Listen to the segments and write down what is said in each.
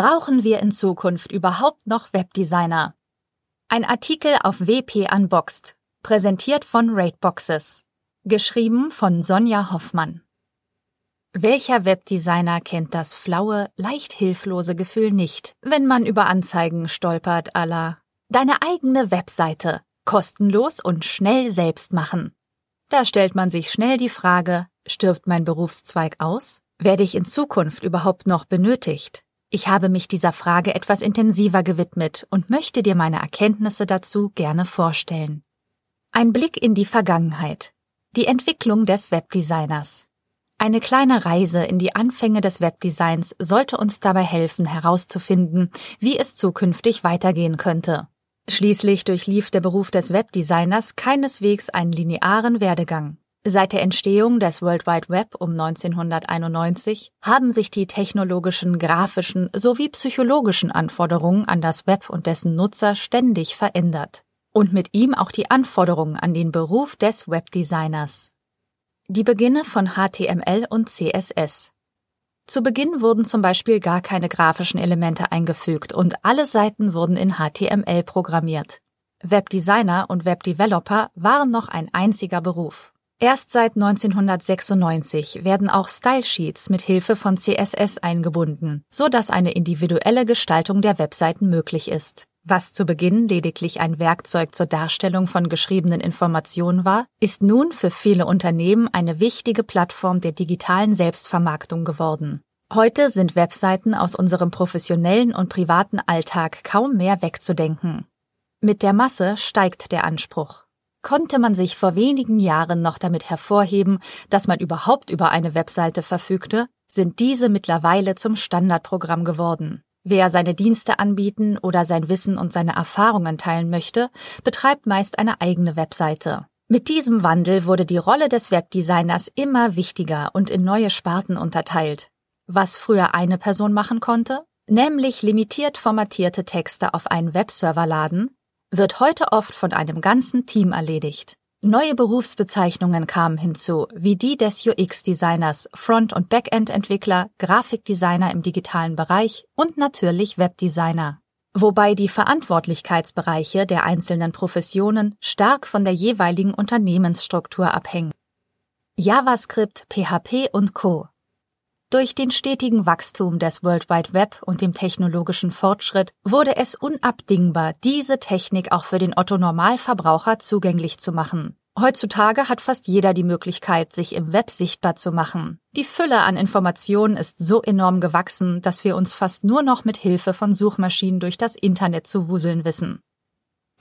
Brauchen wir in Zukunft überhaupt noch Webdesigner? Ein Artikel auf WP Unboxed, präsentiert von Raidboxes, geschrieben von Sonja Hoffmann. Welcher Webdesigner kennt das flaue, leicht hilflose Gefühl nicht, wenn man über Anzeigen stolpert aller Deine eigene Webseite, kostenlos und schnell selbst machen. Da stellt man sich schnell die Frage, stirbt mein Berufszweig aus? Werde ich in Zukunft überhaupt noch benötigt? Ich habe mich dieser Frage etwas intensiver gewidmet und möchte dir meine Erkenntnisse dazu gerne vorstellen. Ein Blick in die Vergangenheit. Die Entwicklung des Webdesigners. Eine kleine Reise in die Anfänge des Webdesigns sollte uns dabei helfen herauszufinden, wie es zukünftig weitergehen könnte. Schließlich durchlief der Beruf des Webdesigners keineswegs einen linearen Werdegang. Seit der Entstehung des World Wide Web um 1991 haben sich die technologischen, grafischen sowie psychologischen Anforderungen an das Web und dessen Nutzer ständig verändert. Und mit ihm auch die Anforderungen an den Beruf des Webdesigners. Die Beginne von HTML und CSS. Zu Beginn wurden zum Beispiel gar keine grafischen Elemente eingefügt und alle Seiten wurden in HTML programmiert. Webdesigner und Webdeveloper waren noch ein einziger Beruf. Erst seit 1996 werden auch Stylesheets mit Hilfe von CSS eingebunden, so dass eine individuelle Gestaltung der Webseiten möglich ist. Was zu Beginn lediglich ein Werkzeug zur Darstellung von geschriebenen Informationen war, ist nun für viele Unternehmen eine wichtige Plattform der digitalen Selbstvermarktung geworden. Heute sind Webseiten aus unserem professionellen und privaten Alltag kaum mehr wegzudenken. Mit der Masse steigt der Anspruch. Konnte man sich vor wenigen Jahren noch damit hervorheben, dass man überhaupt über eine Webseite verfügte, sind diese mittlerweile zum Standardprogramm geworden. Wer seine Dienste anbieten oder sein Wissen und seine Erfahrungen teilen möchte, betreibt meist eine eigene Webseite. Mit diesem Wandel wurde die Rolle des Webdesigners immer wichtiger und in neue Sparten unterteilt. Was früher eine Person machen konnte, nämlich limitiert formatierte Texte auf einen Webserver laden, wird heute oft von einem ganzen Team erledigt. Neue Berufsbezeichnungen kamen hinzu, wie die des UX-Designers, Front- und Backend-Entwickler, Grafikdesigner im digitalen Bereich und natürlich Webdesigner. Wobei die Verantwortlichkeitsbereiche der einzelnen Professionen stark von der jeweiligen Unternehmensstruktur abhängen. JavaScript, PHP und Co. Durch den stetigen Wachstum des World Wide Web und dem technologischen Fortschritt wurde es unabdingbar, diese Technik auch für den Otto Normalverbraucher zugänglich zu machen. Heutzutage hat fast jeder die Möglichkeit, sich im Web sichtbar zu machen. Die Fülle an Informationen ist so enorm gewachsen, dass wir uns fast nur noch mit Hilfe von Suchmaschinen durch das Internet zu wuseln wissen.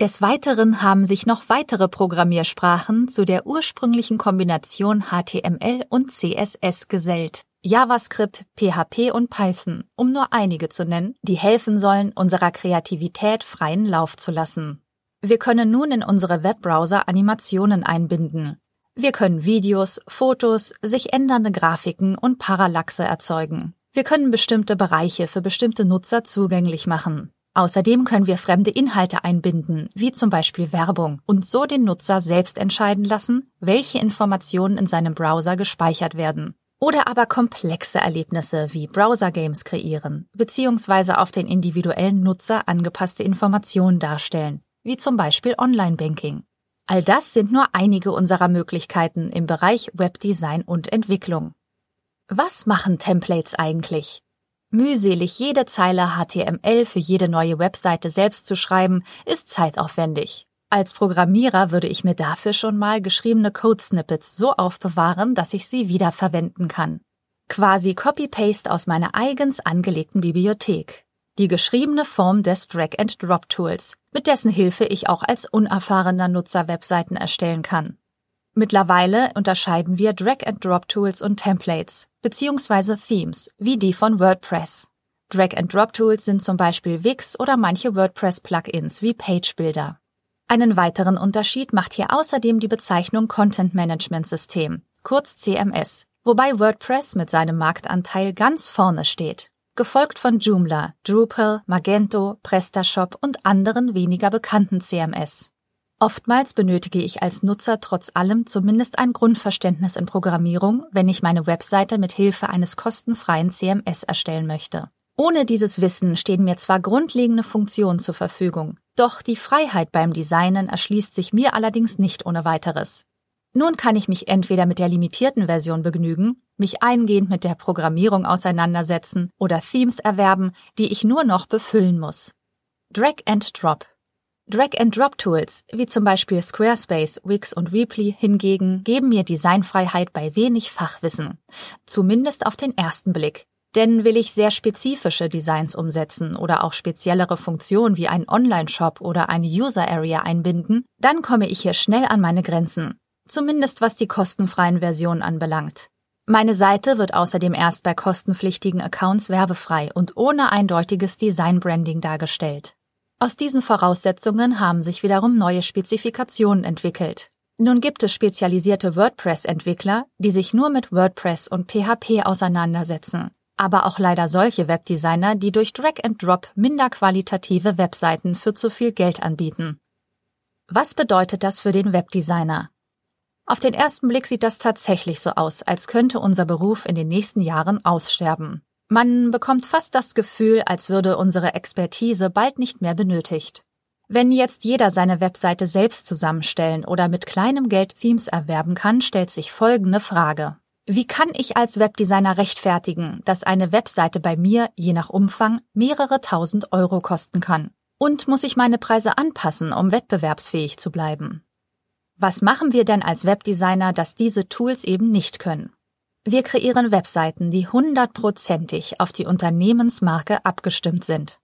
Des Weiteren haben sich noch weitere Programmiersprachen zu der ursprünglichen Kombination HTML und CSS gesellt. JavaScript, PHP und Python, um nur einige zu nennen, die helfen sollen, unserer Kreativität freien Lauf zu lassen. Wir können nun in unsere Webbrowser Animationen einbinden. Wir können Videos, Fotos, sich ändernde Grafiken und Parallaxe erzeugen. Wir können bestimmte Bereiche für bestimmte Nutzer zugänglich machen. Außerdem können wir fremde Inhalte einbinden, wie zum Beispiel Werbung, und so den Nutzer selbst entscheiden lassen, welche Informationen in seinem Browser gespeichert werden. Oder aber komplexe Erlebnisse wie Browser-Games kreieren, beziehungsweise auf den individuellen Nutzer angepasste Informationen darstellen, wie zum Beispiel Online-Banking. All das sind nur einige unserer Möglichkeiten im Bereich Webdesign und Entwicklung. Was machen Templates eigentlich? Mühselig jede Zeile HTML für jede neue Webseite selbst zu schreiben, ist zeitaufwendig. Als Programmierer würde ich mir dafür schon mal geschriebene Code-Snippets so aufbewahren, dass ich sie wiederverwenden kann. Quasi Copy-Paste aus meiner eigens angelegten Bibliothek. Die geschriebene Form des Drag-and-Drop-Tools, mit dessen Hilfe ich auch als unerfahrener Nutzer Webseiten erstellen kann. Mittlerweile unterscheiden wir Drag-and-Drop-Tools und Templates, beziehungsweise Themes, wie die von WordPress. Drag-and-Drop-Tools sind zum Beispiel Wix oder manche WordPress-Plugins wie Page-Builder. Einen weiteren Unterschied macht hier außerdem die Bezeichnung Content Management System, kurz CMS, wobei WordPress mit seinem Marktanteil ganz vorne steht, gefolgt von Joomla, Drupal, Magento, PrestaShop und anderen weniger bekannten CMS. Oftmals benötige ich als Nutzer trotz allem zumindest ein Grundverständnis in Programmierung, wenn ich meine Webseite mit Hilfe eines kostenfreien CMS erstellen möchte. Ohne dieses Wissen stehen mir zwar grundlegende Funktionen zur Verfügung, doch die Freiheit beim Designen erschließt sich mir allerdings nicht ohne weiteres. Nun kann ich mich entweder mit der limitierten Version begnügen, mich eingehend mit der Programmierung auseinandersetzen oder Themes erwerben, die ich nur noch befüllen muss. Drag and Drop. Drag-and-Drop-Tools, wie zum Beispiel Squarespace, Wix und Weebly hingegen, geben mir Designfreiheit bei wenig Fachwissen. Zumindest auf den ersten Blick. Denn will ich sehr spezifische Designs umsetzen oder auch speziellere Funktionen wie ein Online-Shop oder eine User-Area einbinden, dann komme ich hier schnell an meine Grenzen. Zumindest was die kostenfreien Versionen anbelangt. Meine Seite wird außerdem erst bei kostenpflichtigen Accounts werbefrei und ohne eindeutiges Design-Branding dargestellt. Aus diesen Voraussetzungen haben sich wiederum neue Spezifikationen entwickelt. Nun gibt es spezialisierte WordPress-Entwickler, die sich nur mit WordPress und PHP auseinandersetzen, aber auch leider solche Webdesigner, die durch Drag and Drop minder qualitative Webseiten für zu viel Geld anbieten. Was bedeutet das für den Webdesigner? Auf den ersten Blick sieht das tatsächlich so aus, als könnte unser Beruf in den nächsten Jahren aussterben. Man bekommt fast das Gefühl, als würde unsere Expertise bald nicht mehr benötigt. Wenn jetzt jeder seine Webseite selbst zusammenstellen oder mit kleinem Geld Themes erwerben kann, stellt sich folgende Frage. Wie kann ich als Webdesigner rechtfertigen, dass eine Webseite bei mir, je nach Umfang, mehrere tausend Euro kosten kann? Und muss ich meine Preise anpassen, um wettbewerbsfähig zu bleiben? Was machen wir denn als Webdesigner, dass diese Tools eben nicht können? Wir kreieren Webseiten, die hundertprozentig auf die Unternehmensmarke abgestimmt sind.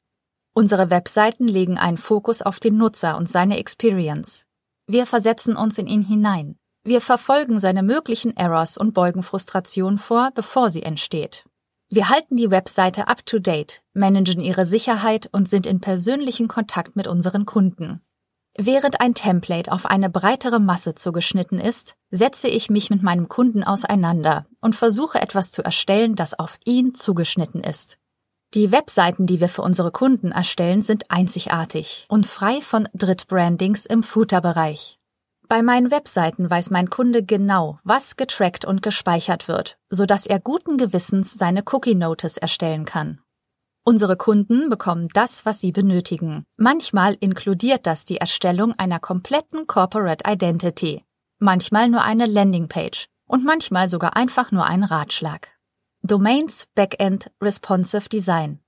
Unsere Webseiten legen einen Fokus auf den Nutzer und seine Experience. Wir versetzen uns in ihn hinein. Wir verfolgen seine möglichen Errors und beugen Frustration vor, bevor sie entsteht. Wir halten die Webseite up-to-date, managen ihre Sicherheit und sind in persönlichen Kontakt mit unseren Kunden. Während ein Template auf eine breitere Masse zugeschnitten ist, setze ich mich mit meinem Kunden auseinander und versuche etwas zu erstellen, das auf ihn zugeschnitten ist. Die Webseiten, die wir für unsere Kunden erstellen, sind einzigartig und frei von Drittbrandings im Footer-Bereich. Bei meinen Webseiten weiß mein Kunde genau, was getrackt und gespeichert wird, sodass er guten Gewissens seine Cookie Notice erstellen kann. Unsere Kunden bekommen das, was sie benötigen. Manchmal inkludiert das die Erstellung einer kompletten Corporate Identity, manchmal nur eine Landingpage und manchmal sogar einfach nur einen Ratschlag. Domains, Backend, Responsive Design.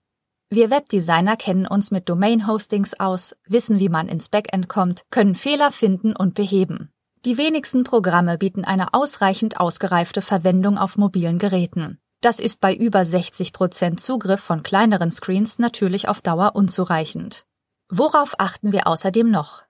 Wir Webdesigner kennen uns mit Domain-Hostings aus, wissen, wie man ins Backend kommt, können Fehler finden und beheben. Die wenigsten Programme bieten eine ausreichend ausgereifte Verwendung auf mobilen Geräten. Das ist bei über 60 Prozent Zugriff von kleineren Screens natürlich auf Dauer unzureichend. Worauf achten wir außerdem noch?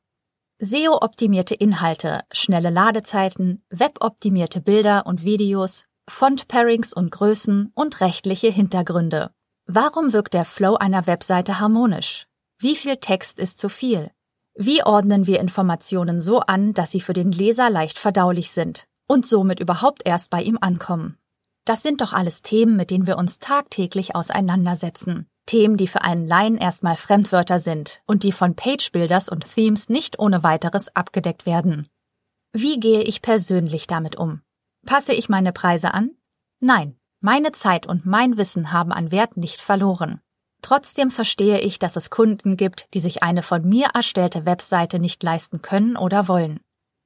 SEO-optimierte Inhalte, schnelle Ladezeiten, weboptimierte Bilder und Videos, Font-Pairings und Größen und rechtliche Hintergründe. Warum wirkt der Flow einer Webseite harmonisch? Wie viel Text ist zu viel? Wie ordnen wir Informationen so an, dass sie für den Leser leicht verdaulich sind und somit überhaupt erst bei ihm ankommen? Das sind doch alles Themen, mit denen wir uns tagtäglich auseinandersetzen. Themen, die für einen Laien erstmal Fremdwörter sind und die von Page-Builders und Themes nicht ohne weiteres abgedeckt werden. Wie gehe ich persönlich damit um? Passe ich meine Preise an? Nein, meine Zeit und mein Wissen haben an Wert nicht verloren. Trotzdem verstehe ich, dass es Kunden gibt, die sich eine von mir erstellte Webseite nicht leisten können oder wollen.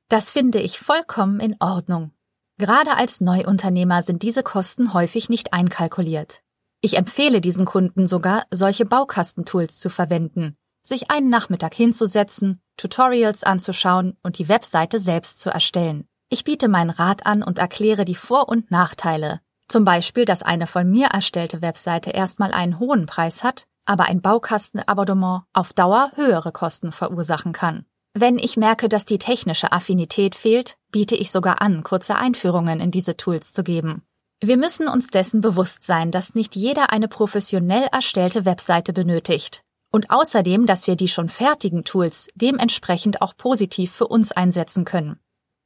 Das finde ich vollkommen in Ordnung. Gerade als Neuunternehmer sind diese Kosten häufig nicht einkalkuliert. Ich empfehle diesen Kunden sogar, solche Baukastentools zu verwenden, sich einen Nachmittag hinzusetzen, Tutorials anzuschauen und die Webseite selbst zu erstellen. Ich biete meinen Rat an und erkläre die Vor- und Nachteile. Zum Beispiel, dass eine von mir erstellte Webseite erstmal einen hohen Preis hat, aber ein Baukastenabonnement auf Dauer höhere Kosten verursachen kann. Wenn ich merke, dass die technische Affinität fehlt, biete ich sogar an, kurze Einführungen in diese Tools zu geben. Wir müssen uns dessen bewusst sein, dass nicht jeder eine professionell erstellte Webseite benötigt. Und außerdem, dass wir die schon fertigen Tools dementsprechend auch positiv für uns einsetzen können.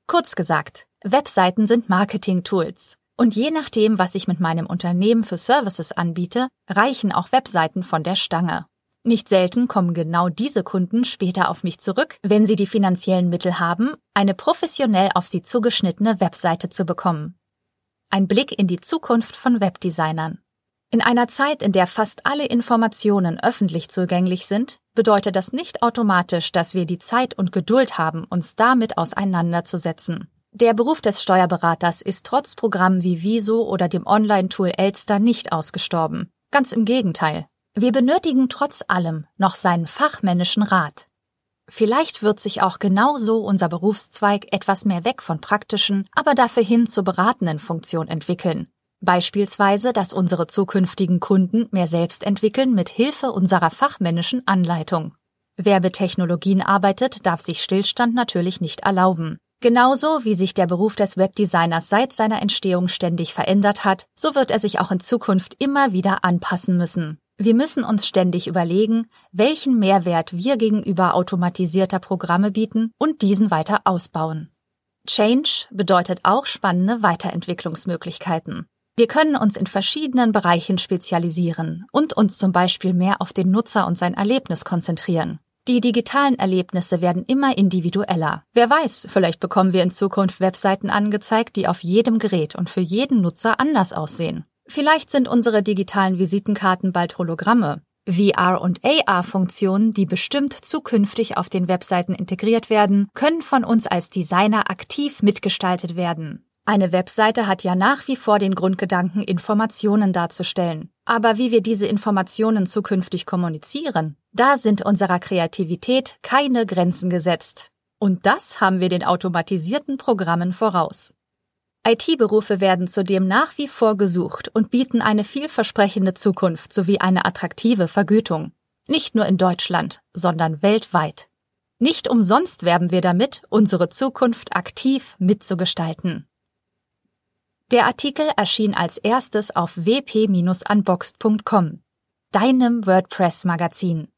Kurz gesagt, Webseiten sind Marketing-Tools. Und je nachdem, was ich mit meinem Unternehmen für Services anbiete, reichen auch Webseiten von der Stange. Nicht selten kommen genau diese Kunden später auf mich zurück, wenn sie die finanziellen Mittel haben, eine professionell auf sie zugeschnittene Webseite zu bekommen. Ein Blick in die Zukunft von Webdesignern. In einer Zeit, in der fast alle Informationen öffentlich zugänglich sind, bedeutet das nicht automatisch, dass wir die Zeit und Geduld haben, uns damit auseinanderzusetzen. Der Beruf des Steuerberaters ist trotz Programmen wie Viso oder dem Online-Tool Elster nicht ausgestorben. Ganz im Gegenteil. Wir benötigen trotz allem noch seinen fachmännischen Rat. Vielleicht wird sich auch genauso unser Berufszweig etwas mehr weg von praktischen, aber dafür hin zur beratenden Funktion entwickeln. Beispielsweise, dass unsere zukünftigen Kunden mehr selbst entwickeln mit Hilfe unserer fachmännischen Anleitung. Wer mit Technologien arbeitet, darf sich Stillstand natürlich nicht erlauben. Genauso wie sich der Beruf des Webdesigners seit seiner Entstehung ständig verändert hat, so wird er sich auch in Zukunft immer wieder anpassen müssen. Wir müssen uns ständig überlegen, welchen Mehrwert wir gegenüber automatisierter Programme bieten und diesen weiter ausbauen. Change bedeutet auch spannende Weiterentwicklungsmöglichkeiten. Wir können uns in verschiedenen Bereichen spezialisieren und uns zum Beispiel mehr auf den Nutzer und sein Erlebnis konzentrieren. Die digitalen Erlebnisse werden immer individueller. Wer weiß, vielleicht bekommen wir in Zukunft Webseiten angezeigt, die auf jedem Gerät und für jeden Nutzer anders aussehen. Vielleicht sind unsere digitalen Visitenkarten bald Hologramme. VR- und AR-Funktionen, die bestimmt zukünftig auf den Webseiten integriert werden, können von uns als Designer aktiv mitgestaltet werden. Eine Webseite hat ja nach wie vor den Grundgedanken, Informationen darzustellen. Aber wie wir diese Informationen zukünftig kommunizieren, da sind unserer Kreativität keine Grenzen gesetzt. Und das haben wir den automatisierten Programmen voraus. IT-Berufe werden zudem nach wie vor gesucht und bieten eine vielversprechende Zukunft sowie eine attraktive Vergütung. Nicht nur in Deutschland, sondern weltweit. Nicht umsonst werben wir damit, unsere Zukunft aktiv mitzugestalten. Der Artikel erschien als erstes auf wp-unboxed.com, deinem WordPress-Magazin.